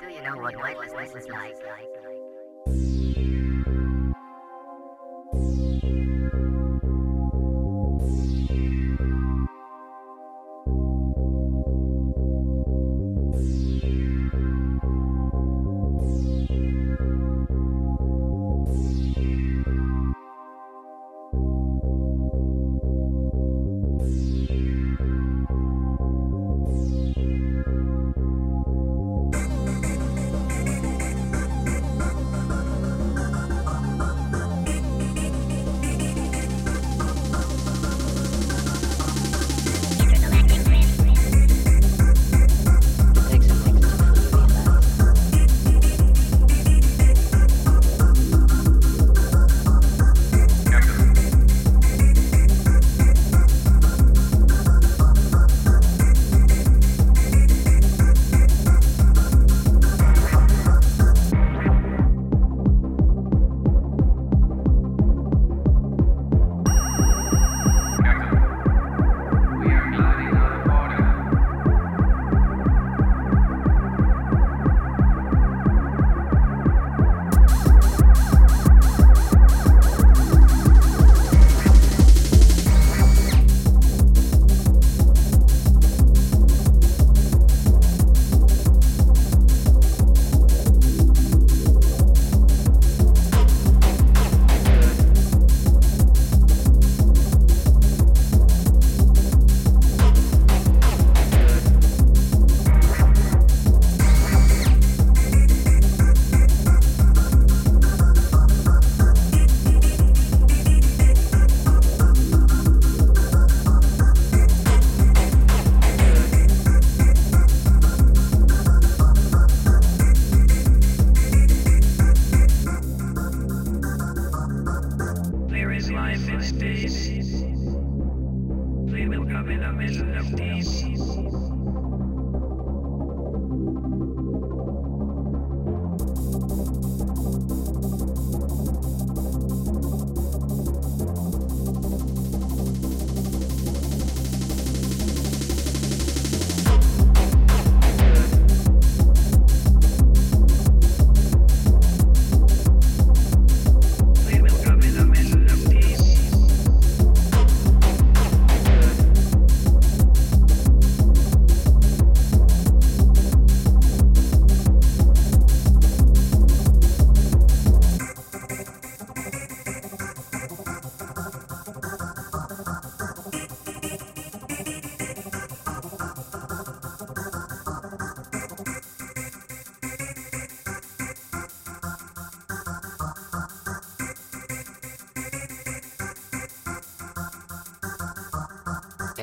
Do you know what weightlessness is like? silent days. They will come in the middle of these.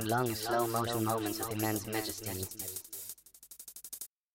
long slow motion moments of immense majesty,